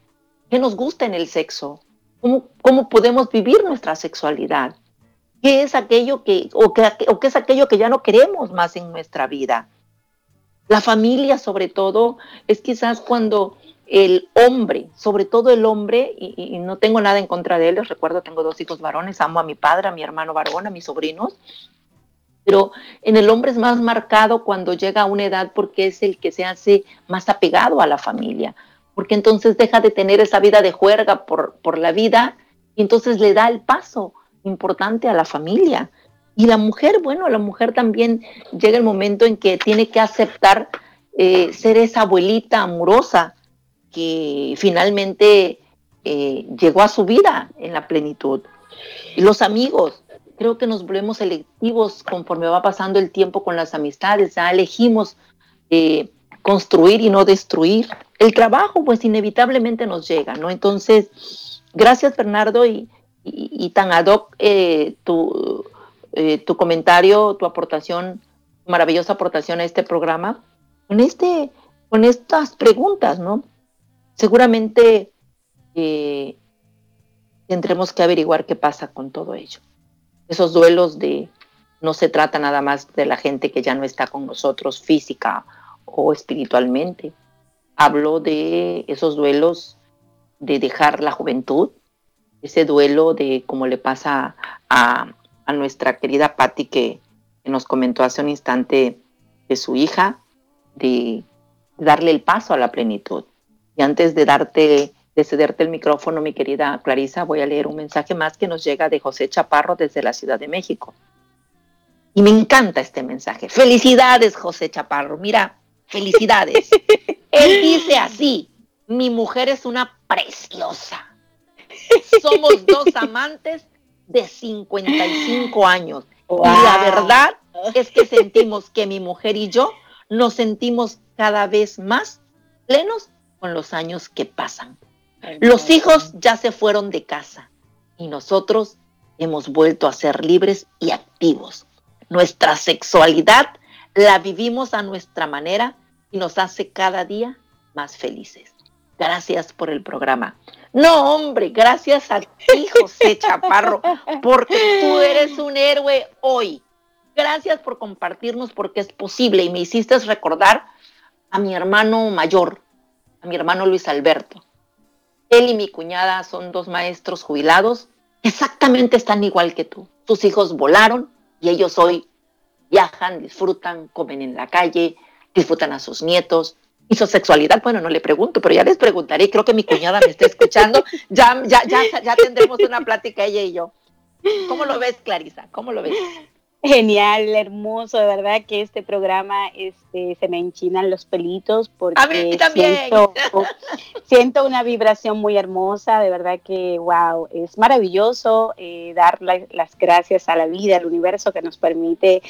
qué nos gusta en el sexo, cómo, cómo podemos vivir nuestra sexualidad, qué es aquello que o, qué, o qué es aquello que ya no queremos más en nuestra vida. La familia, sobre todo, es quizás cuando el hombre, sobre todo el hombre, y, no tengo nada en contra de él, les recuerdo, tengo dos hijos varones, amo a mi padre, a mi hermano varón, a mis sobrinos, pero en el hombre es más marcado cuando llega a una edad porque es el que se hace más apegado a la familia, porque entonces deja de tener esa vida de juerga por, por la vida y entonces le da el paso importante a la familia. Y la mujer, bueno, la mujer también llega el momento en que tiene que aceptar eh, ser esa abuelita amorosa que finalmente eh, llegó a su vida en la plenitud. Y los amigos, creo que nos volvemos selectivos conforme va pasando el tiempo con las amistades, ya elegimos eh, construir y no destruir. El trabajo pues inevitablemente nos llega, ¿no? Entonces, gracias Bernardo y, tan ad hoc eh, tu, tu comentario, tu aportación, maravillosa aportación a este programa, con, este, con estas preguntas, ¿no? Seguramente tendremos que averiguar qué pasa con todo ello esos duelos de no se trata nada más de la gente que ya no está con nosotros física o espiritualmente. Hablo de esos duelos de dejar la juventud, ese duelo de como le pasa a, nuestra querida Patti que, nos comentó hace un instante de su hija, de darle el paso a la plenitud. Y antes de darte, de cederte el micrófono, mi querida Clarisa, voy a leer un mensaje más que nos llega de José Chaparro desde la Ciudad de México. Y me encanta este mensaje. Felicidades, José Chaparro. Mira, felicidades. Él dice así, mi mujer es una preciosa. Somos dos amantes de 55 años. Y la verdad es que sentimos que mi mujer y yo nos sentimos cada vez más plenos con los años que pasan. Los hijos ya se fueron de casa y nosotros hemos vuelto a ser libres y activos. Nuestra sexualidad la vivimos a nuestra manera y nos hace cada día más felices. Gracias por el programa. No, hombre, gracias a ti, José Chaparro, porque tú eres un héroe hoy. Gracias por compartirnos porque es posible y me hiciste recordar a mi hermano mayor, a mi hermano Luis Alberto. Él y mi cuñada son dos maestros jubilados, exactamente están igual que tú. Sus hijos volaron y ellos hoy viajan, disfrutan, comen en la calle, disfrutan a sus nietos. Y su sexualidad, bueno, no le pregunto, pero ya les preguntaré, creo que mi cuñada me está escuchando, ya, ya, ya, ya tendremos una plática ella y yo. ¿Cómo lo ves, Clarisa? ¿Cómo lo ves? Genial, hermoso, de verdad que este programa este, se me enchinan los pelitos porque A mí también. Siento, siento, una vibración muy hermosa, de verdad que, wow, es maravilloso eh, dar la, las gracias a la vida, al universo que nos permite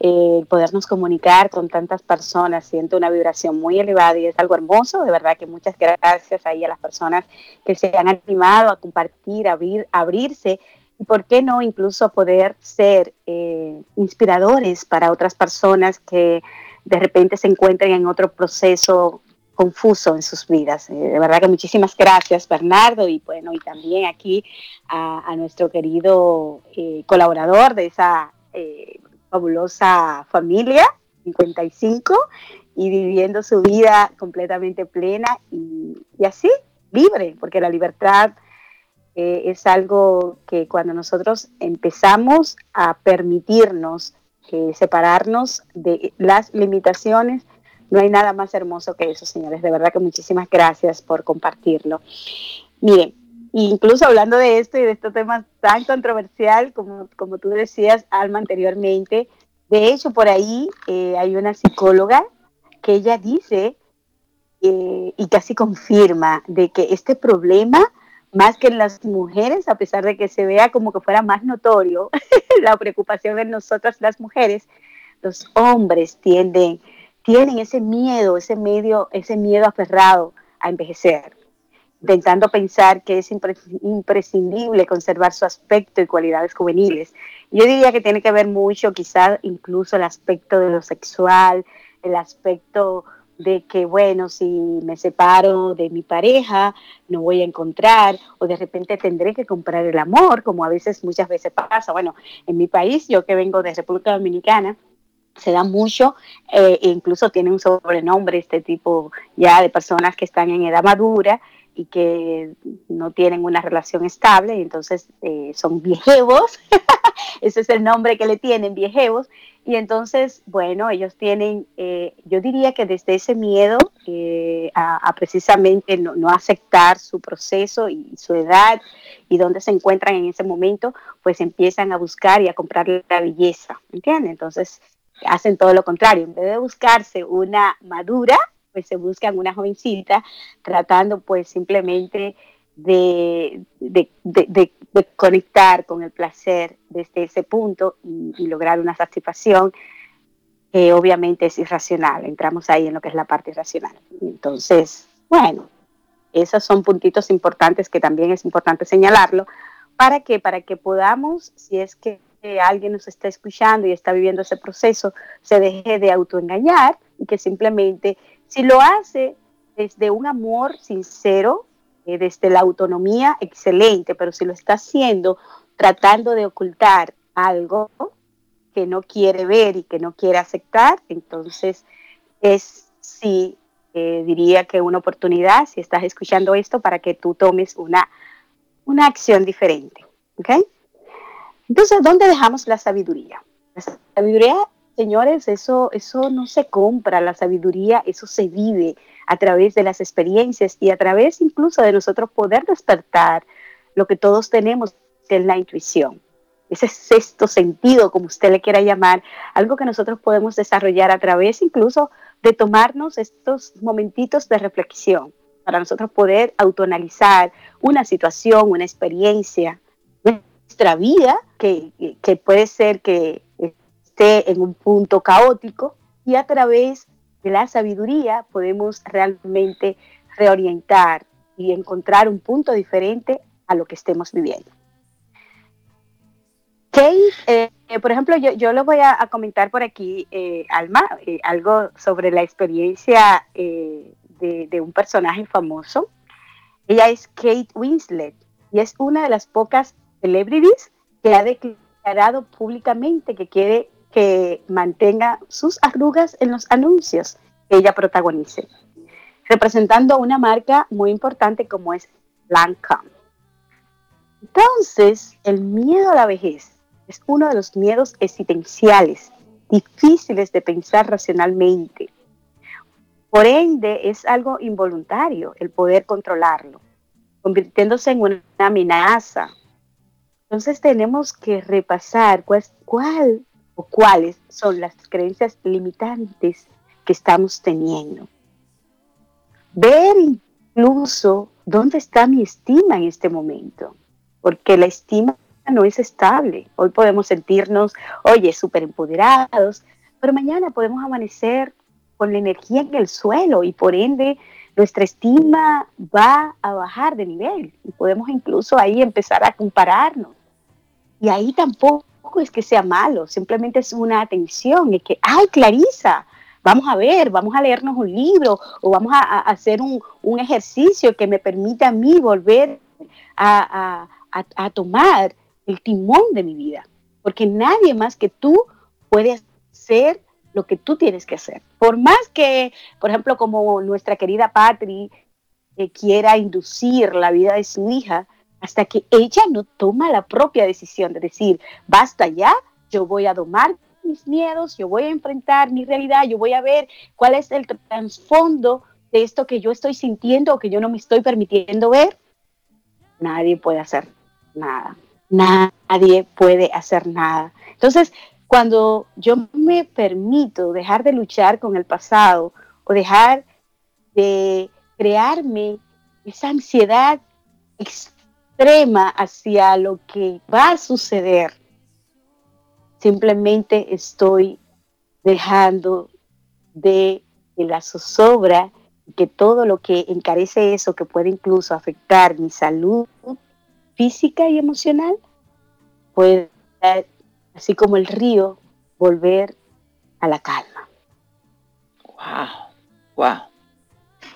eh, podernos comunicar con tantas personas. Siento una vibración muy elevada y es algo hermoso, de verdad que muchas gracias ahí a las personas que se han animado a compartir, a abrir, a abrirse y por qué no incluso poder ser eh, inspiradores para otras personas que de repente se encuentren en otro proceso confuso en sus vidas. Eh, de verdad que muchísimas gracias, Bernardo, y bueno, y también aquí a, nuestro querido eh, colaborador de esa fabulosa familia, 55, y viviendo su vida completamente plena y así, libre, porque la libertad eh, es algo que cuando nosotros empezamos a permitirnos eh, separarnos de las limitaciones, no hay nada más hermoso que eso, señores. De verdad que muchísimas gracias por compartirlo. Miren, incluso hablando de esto y de este tema tan controversial, como, como tú decías, Alma, anteriormente, de hecho, por ahí eh, hay una psicóloga que ella dice y casi confirma de que este problema más que en las mujeres, a pesar de que se vea como que fuera más notorio la preocupación en nosotras las mujeres, los hombres tienden, tienen ese miedo, ese medio, ese miedo aferrado a envejecer, intentando pensar que es imprescindible conservar su aspecto y cualidades juveniles. Yo diría que tiene que ver mucho, quizás incluso el aspecto de lo sexual, el aspecto de que, bueno, si me separo de mi pareja, no voy a encontrar, o de repente tendré que comprar el amor, como a veces, muchas veces pasa. Bueno, en mi país, yo que vengo de República Dominicana, se da mucho, eh, incluso tiene un sobrenombre este tipo ya de personas que están en edad madura y que no tienen una relación estable, entonces eh, son viejevos, ese es el nombre que le tienen, viejevos, y entonces, bueno, ellos tienen, eh, yo diría que desde ese miedo eh, a, precisamente no, aceptar su proceso y su edad y dónde se encuentran en ese momento, pues empiezan a buscar y a comprar la belleza, ¿entiendes? Entonces hacen todo lo contrario, en vez de buscarse una madura, pues se buscan una jovencita tratando pues simplemente de, de, conectar con el placer desde ese punto y, lograr una satisfacción que obviamente es irracional. Entramos ahí en lo que es la parte irracional. Entonces, bueno, esos son puntitos importantes que también es importante señalarlo. ¿Para que Para que podamos, si es que alguien nos está escuchando y está viviendo ese proceso, se deje de autoengañar y que simplemente, si lo hace desde un amor sincero, eh, desde la autonomía, excelente, pero si lo está haciendo tratando de ocultar algo que no quiere ver y que no quiere aceptar, entonces es sí, eh, diría que una oportunidad, si estás escuchando esto, para que tú tomes una, una acción diferente. ¿ok? Entonces, ¿dónde dejamos la sabiduría? La sabiduría señores, eso, eso no se compra, la sabiduría, eso se vive a través de las experiencias y a través incluso de nosotros poder despertar lo que todos tenemos, que es la intuición. Ese sexto sentido, como usted le quiera llamar, algo que nosotros podemos desarrollar a través incluso de tomarnos estos momentitos de reflexión para nosotros poder autoanalizar una situación, una experiencia, nuestra vida, que, que puede ser que esté en un punto caótico, y a través de la sabiduría podemos realmente reorientar y encontrar un punto diferente a lo que estemos viviendo. Kate, eh, por ejemplo, yo, yo lo voy a, comentar por aquí, eh, Alma, eh, algo sobre la experiencia de, de, un personaje famoso. Ella es Kate Winslet y es una de las pocas celebrities que ha declarado públicamente que quiere que mantenga sus arrugas en los anuncios que ella protagonice, representando una marca muy importante como es Lancome. Entonces, el miedo a la vejez es uno de los miedos existenciales difíciles de pensar racionalmente. Por ende, es algo involuntario el poder controlarlo, convirtiéndose en una amenaza. Entonces tenemos que repasar cuál, cuál o cuáles son las creencias limitantes que estamos teniendo. Ver incluso dónde está mi estima en este momento, porque la estima no es estable. Hoy podemos sentirnos, oye, súper empoderados, pero mañana podemos amanecer con la energía en el suelo y por ende nuestra estima va a bajar de nivel y podemos incluso ahí empezar a compararnos. Y ahí tampoco es que sea malo, simplemente es una atención, es que, ay, Clarisa, vamos a ver, vamos a leernos un libro o vamos a, hacer un, ejercicio que me permita a mí volver a, a, tomar el timón de mi vida, porque nadie más que tú puede hacer lo que tú tienes que hacer. Por más que, por ejemplo, como nuestra querida Patri eh, quiera inducir la vida de su hija, hasta que ella no toma la propia decisión de decir, basta ya, yo voy a domar mis miedos, yo voy a enfrentar mi realidad, yo voy a ver cuál es el trasfondo de esto que yo estoy sintiendo o que yo no me estoy permitiendo ver, nadie puede hacer nada. Nadie puede hacer nada. Entonces, cuando yo me permito dejar de luchar con el pasado o dejar de crearme esa ansiedad extrema hacia lo que va a suceder, simplemente estoy dejando de la zozobra que todo lo que encarece eso, que puede incluso afectar mi salud física y emocional, puede, así como el río, volver a la calma. Wow, wow.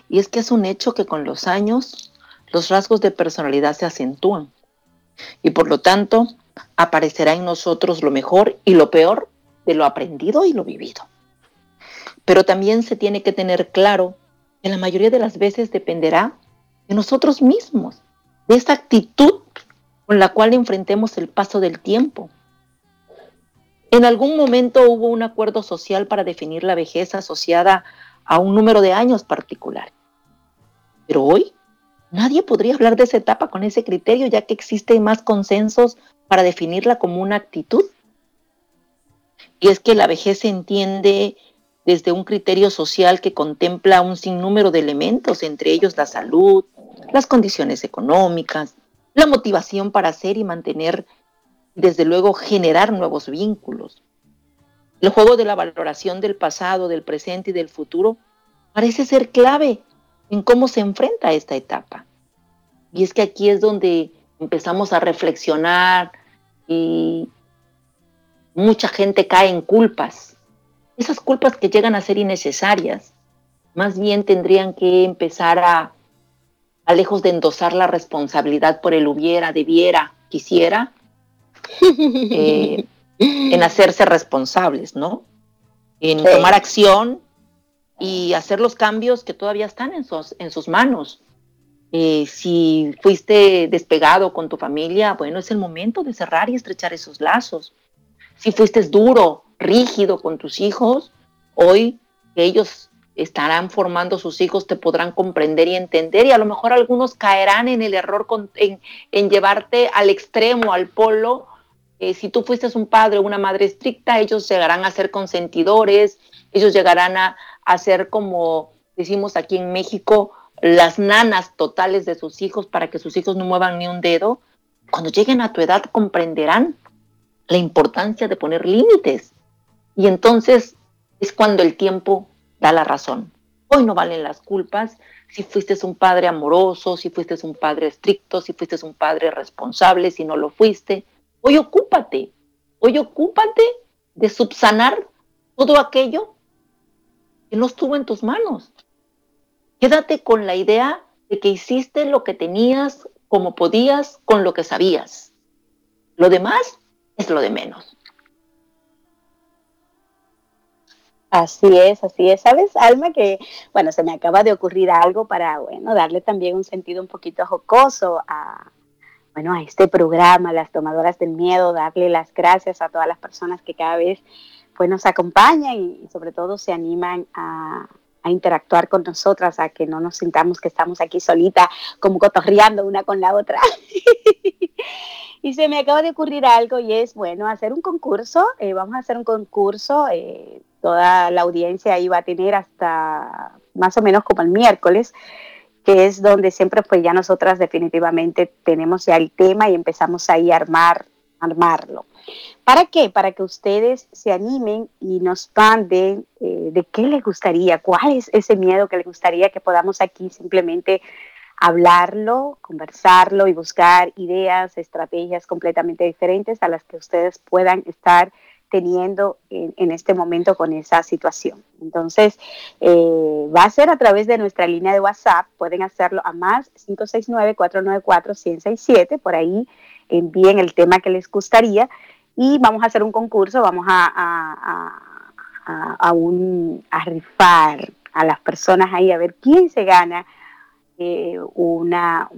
Y es que es un hecho que con los años los rasgos de personalidad se acentúan y por lo tanto aparecerá en nosotros lo mejor y lo peor de lo aprendido y lo vivido. Pero también se tiene que tener claro que la mayoría de las veces dependerá de nosotros mismos, de esa actitud con la cual enfrentemos el paso del tiempo. En algún momento hubo un acuerdo social para definir la vejez asociada a un número de años particular. Pero hoy Nadie podría hablar de esa etapa con ese criterio, ya que existen más consensos para definirla como una actitud. Y es que la vejez se entiende desde un criterio social que contempla un sinnúmero de elementos, entre ellos la salud, las condiciones económicas, la motivación para hacer y mantener, desde luego, generar nuevos vínculos. El juego de la valoración del pasado, del presente y del futuro parece ser clave en cómo se enfrenta a esta etapa. Y es que aquí es donde empezamos a reflexionar y mucha gente cae en culpas. Esas culpas que llegan a ser innecesarias, más bien tendrían que empezar a, a lejos de endosar la responsabilidad por el hubiera, debiera, quisiera, eh, en hacerse responsables, ¿no? En tomar acción y hacer los cambios que todavía están en sus, en sus manos. Eh, si fuiste despegado con tu familia, bueno, es el momento de cerrar y estrechar esos lazos. Si fuiste duro rígido con tus hijos, hoy ellos estarán formando sus hijos, te podrán comprender y entender y a lo mejor algunos caerán en el error en, llevarte al extremo, al polo. Eh, si tú fuiste un padre o una madre estricta, ellos llegarán a ser consentidores, ellos llegarán a, a ser como decimos aquí en México, las nanas totales de sus hijos para que sus hijos no muevan ni un dedo. Cuando lleguen a tu edad comprenderán la importancia de poner límites. Y entonces es cuando el tiempo da la razón. Hoy no valen las culpas si fuiste un padre amoroso, si fuiste un padre estricto, si fuiste un padre responsable, si no lo fuiste. Hoy ocúpate, hoy ocúpate de subsanar todo aquello que no estuvo en tus manos. Quédate con la idea de que hiciste lo que tenías, como podías, con lo que sabías. Lo demás es lo de menos. Así es, así es. ¿Sabes, Alma? Que, bueno, se me acaba de ocurrir algo para, bueno, darle también un sentido un poquito jocoso a, bueno, a este programa, las tomadoras del miedo, darle las gracias a todas las personas que cada vez, pues, nos acompañan y, sobre todo se animan a, a interactuar con nosotras, a que no nos sintamos que estamos aquí solita, como cotorreando una con la otra. y se me acaba de ocurrir algo y es, bueno, hacer un concurso. Eh, vamos a hacer un concurso. Eh, toda la audiencia ahí va a tener hasta más o menos como el miércoles, que es donde siempre pues ya nosotras definitivamente tenemos ya el tema y empezamos ahí a armar, armarlo. ¿Para qué? Para que ustedes se animen y nos manden eh, de qué les gustaría, cuál es ese miedo que les gustaría que podamos aquí simplemente hablarlo, conversarlo y buscar ideas, estrategias completamente diferentes a las que ustedes puedan estar teniendo en, este momento con esa situación. Entonces, eh, va a ser a través de nuestra línea de WhatsApp, pueden hacerlo a más 569-494-1067, por ahí envíen el tema que les gustaría y vamos a hacer un concurso, vamos a, a, a, a rifar a las personas ahí a ver quién se gana eh, una,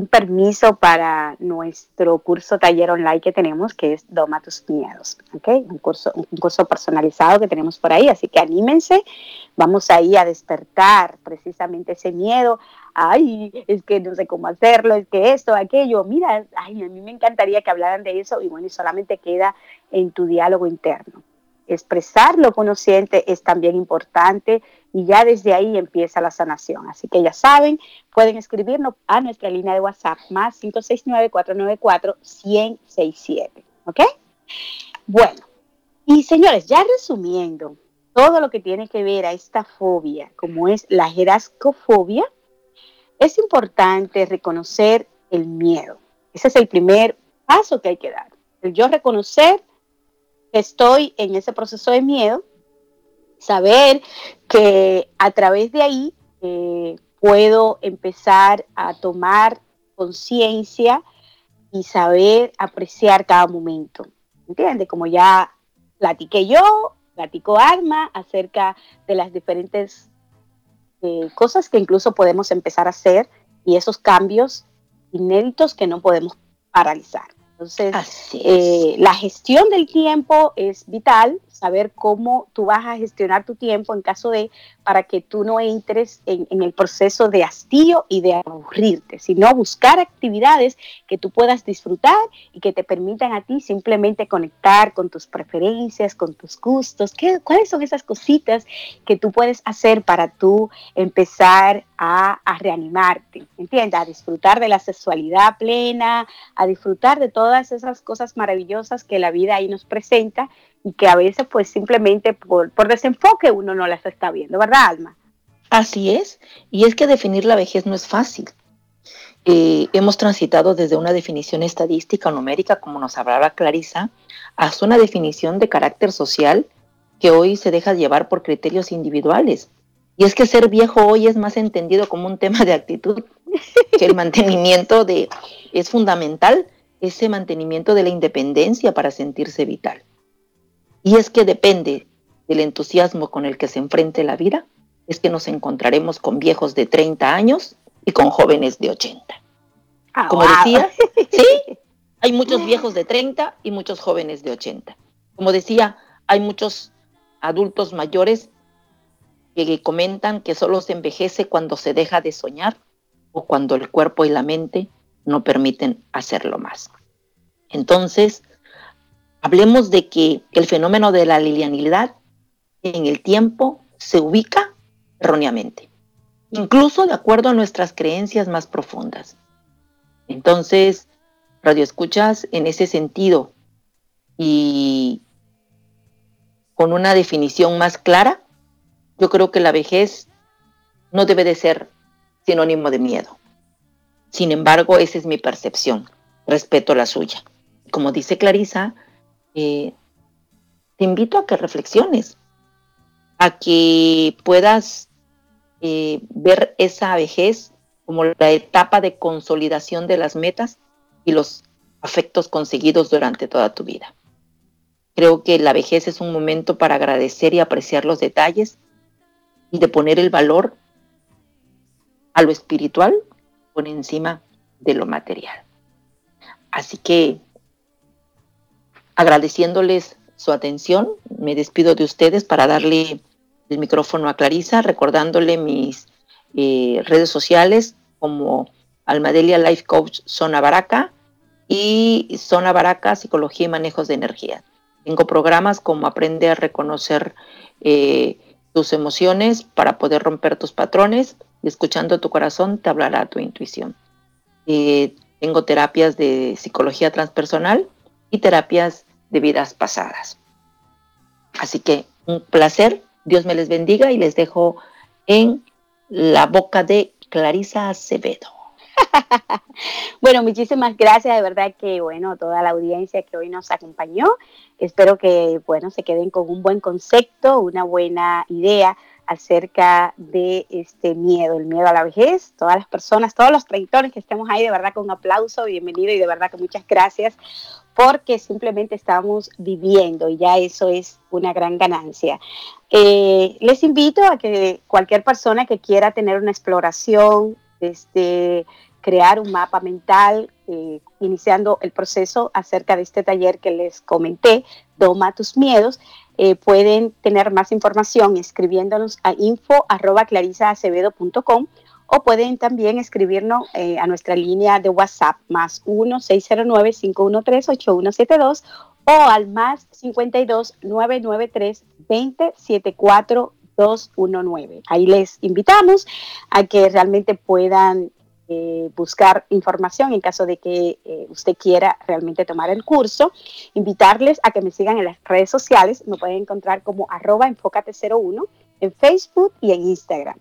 un permiso para nuestro curso taller online que tenemos, que es Doma tus miedos, ¿ok? Un curso, un curso personalizado que tenemos por ahí, así que anímense, vamos ahí a despertar precisamente ese miedo, ay, es que no sé cómo hacerlo, es que esto, aquello, mira, ay, a mí me encantaría que hablaran de eso y bueno, y solamente queda en tu diálogo interno. Expresar lo que uno siente es también importante y ya desde ahí empieza la sanación. Así que ya saben, pueden escribirnos a nuestra línea de WhatsApp más 569-494-1067. ¿Ok? Bueno, y señores, ya resumiendo todo lo que tiene que ver a esta fobia, como es la jerascofobia, es importante reconocer el miedo. Ese es el primer paso que hay que dar. El yo reconocer estoy en ese proceso de miedo saber que a través de ahí eh, puedo empezar a tomar conciencia y saber apreciar cada momento. ¿Entiendes? Como ya platiqué yo, platicó Arma acerca de las diferentes eh, cosas que incluso podemos empezar a hacer y esos cambios inéditos que no podemos paralizar. Entonces, eh, la gestión del tiempo es vital, saber cómo tú vas a gestionar tu tiempo en caso de, para que tú no entres en, el proceso de hastío y de aburrirte, sino buscar actividades que tú puedas disfrutar y que te permitan a ti simplemente conectar con tus preferencias, con tus gustos. ¿Qué, ¿Cuáles son esas cositas que tú puedes hacer para tú empezar a, a reanimarte? ¿Entiendes? A disfrutar de la sexualidad plena, a disfrutar de todas esas cosas maravillosas que la vida ahí nos presenta y que a veces pues simplemente por, desenfoque uno no las está viendo, ¿verdad, Alma? Así es, y es que definir la vejez no es fácil. Eh, hemos transitado desde una definición estadística numérica, como nos hablaba Clarisa, hasta una definición de carácter social que hoy se deja llevar por criterios individuales. Y es que ser viejo hoy es más entendido como un tema de actitud que el mantenimiento de... Es fundamental ese mantenimiento de la independencia para sentirse vital. Y es que depende del entusiasmo con el que se enfrente la vida, es que nos encontraremos con viejos de 30 años y con jóvenes de 80. Ah, Como decía, sí, hay muchos viejos de 30 y muchos jóvenes de 80. Como decía, hay muchos adultos mayores que comentan que solo se envejece cuando se deja de soñar o cuando el cuerpo y la mente no permiten hacerlo más. Entonces, hablemos de que el fenómeno de la lilianidad en el tiempo se ubica erróneamente, incluso de acuerdo a nuestras creencias más profundas. Entonces, radio escuchas en ese sentido y con una definición más clara, yo creo que la vejez no debe de ser sinónimo de miedo. Sin embargo, esa es mi percepción. Respeto la suya. Como dice Clarisa, eh, te invito a que reflexiones, a que puedas eh, ver esa vejez como la etapa de consolidación de las metas y los afectos conseguidos durante toda tu vida. Creo que la vejez es un momento para agradecer y apreciar los detalles y de poner el valor a lo espiritual por encima de lo material. Así que agradeciéndoles su atención, me despido de ustedes para darle el micrófono a Clarisa, recordándole mis eh, redes sociales como Almadelia Life Coach Zona Baraca y Zona Baraca Psicología y Manejos de Energía. Tengo programas como Aprende a reconocer eh, tus emociones para poder romper tus patrones y escuchando tu corazón te hablará tu intuición. Eh, tengo terapias de psicología transpersonal y terapias de vidas pasadas. Así que un placer, Dios me les bendiga y les dejo en la boca de Clarisa Acevedo. bueno, muchísimas gracias, de verdad que, bueno, toda la audiencia que hoy nos acompañó. Espero que, bueno, se queden con un buen concepto, una buena idea acerca de este miedo, el miedo a la vejez. Todas las personas, todos los traidores que estemos ahí, de verdad, con un aplauso, bienvenido y de verdad que muchas gracias porque simplemente estamos viviendo y ya eso es una gran ganancia. Eh, les invito a que cualquier persona que quiera tener una exploración, este, crear un mapa mental, eh, iniciando el proceso acerca de este taller que les comenté, Doma tus miedos. Eh, pueden tener más información escribiéndonos a info.clarisaacevedo.com o pueden también escribirnos eh, a nuestra línea de WhatsApp más 1-609-513-8172 o al más 52-993-2074-219. Ahí les invitamos a que realmente puedan eh, buscar información en caso de que eh, usted quiera realmente tomar el curso. Invitarles a que me sigan en las redes sociales. Me pueden encontrar como arroba enfócate01 en Facebook y en Instagram.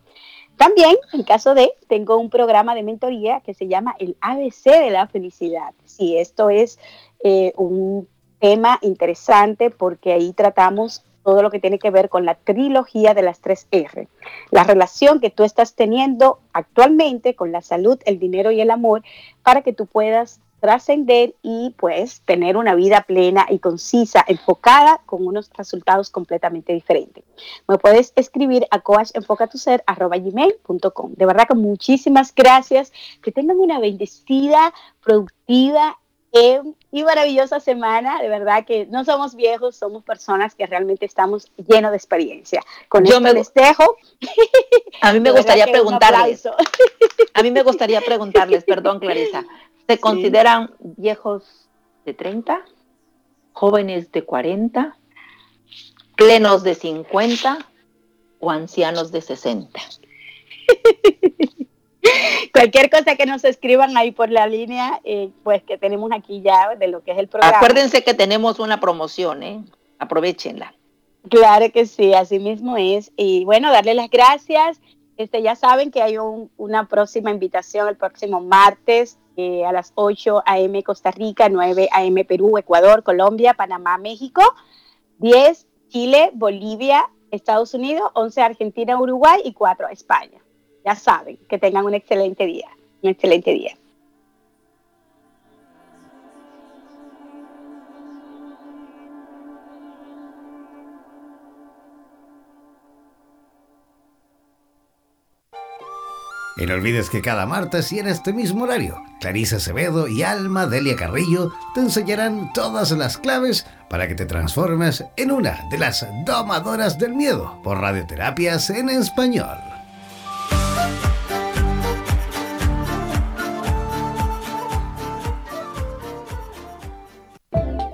También, en caso de, tengo un programa de mentoría que se llama el ABC de la felicidad. Sí, esto es eh, un tema interesante porque ahí tratamos todo lo que tiene que ver con la trilogía de las tres R. La relación que tú estás teniendo actualmente con la salud, el dinero y el amor para que tú puedas trascender y pues tener una vida plena y concisa, enfocada con unos resultados completamente diferentes. Me puedes escribir a coachenfocatuser.com. De verdad que muchísimas gracias. Que tengan una bendecida, productiva y maravillosa semana. De verdad que no somos viejos, somos personas que realmente estamos llenos de experiencia. Con Yo me, les dejo. A mí me gustaría preguntarles. A mí me gustaría preguntarles, perdón, Clarisa. ¿Se consideran viejos de 30, jóvenes de 40, plenos de 50 o ancianos de 60? Cualquier cosa que nos escriban ahí por la línea, eh, pues que tenemos aquí ya de lo que es el programa. Acuérdense que tenemos una promoción, ¿eh? Aprovechenla. Claro que sí, así mismo es. Y bueno, darle las gracias. Este, ya saben que hay una próxima invitación el próximo martes eh, a las 8 a.m. Costa Rica, 9 a.m. Perú, Ecuador, Colombia, Panamá, México, 10 Chile, Bolivia, Estados Unidos, 11 Argentina, Uruguay y 4 España ya saben, que tengan un excelente día, un excelente día. Y no olvides que cada martes y en este mismo horario, Clarisa Acevedo y Alma Delia Carrillo te enseñarán todas las claves para que te transformes en una de las domadoras del miedo por radioterapias en español.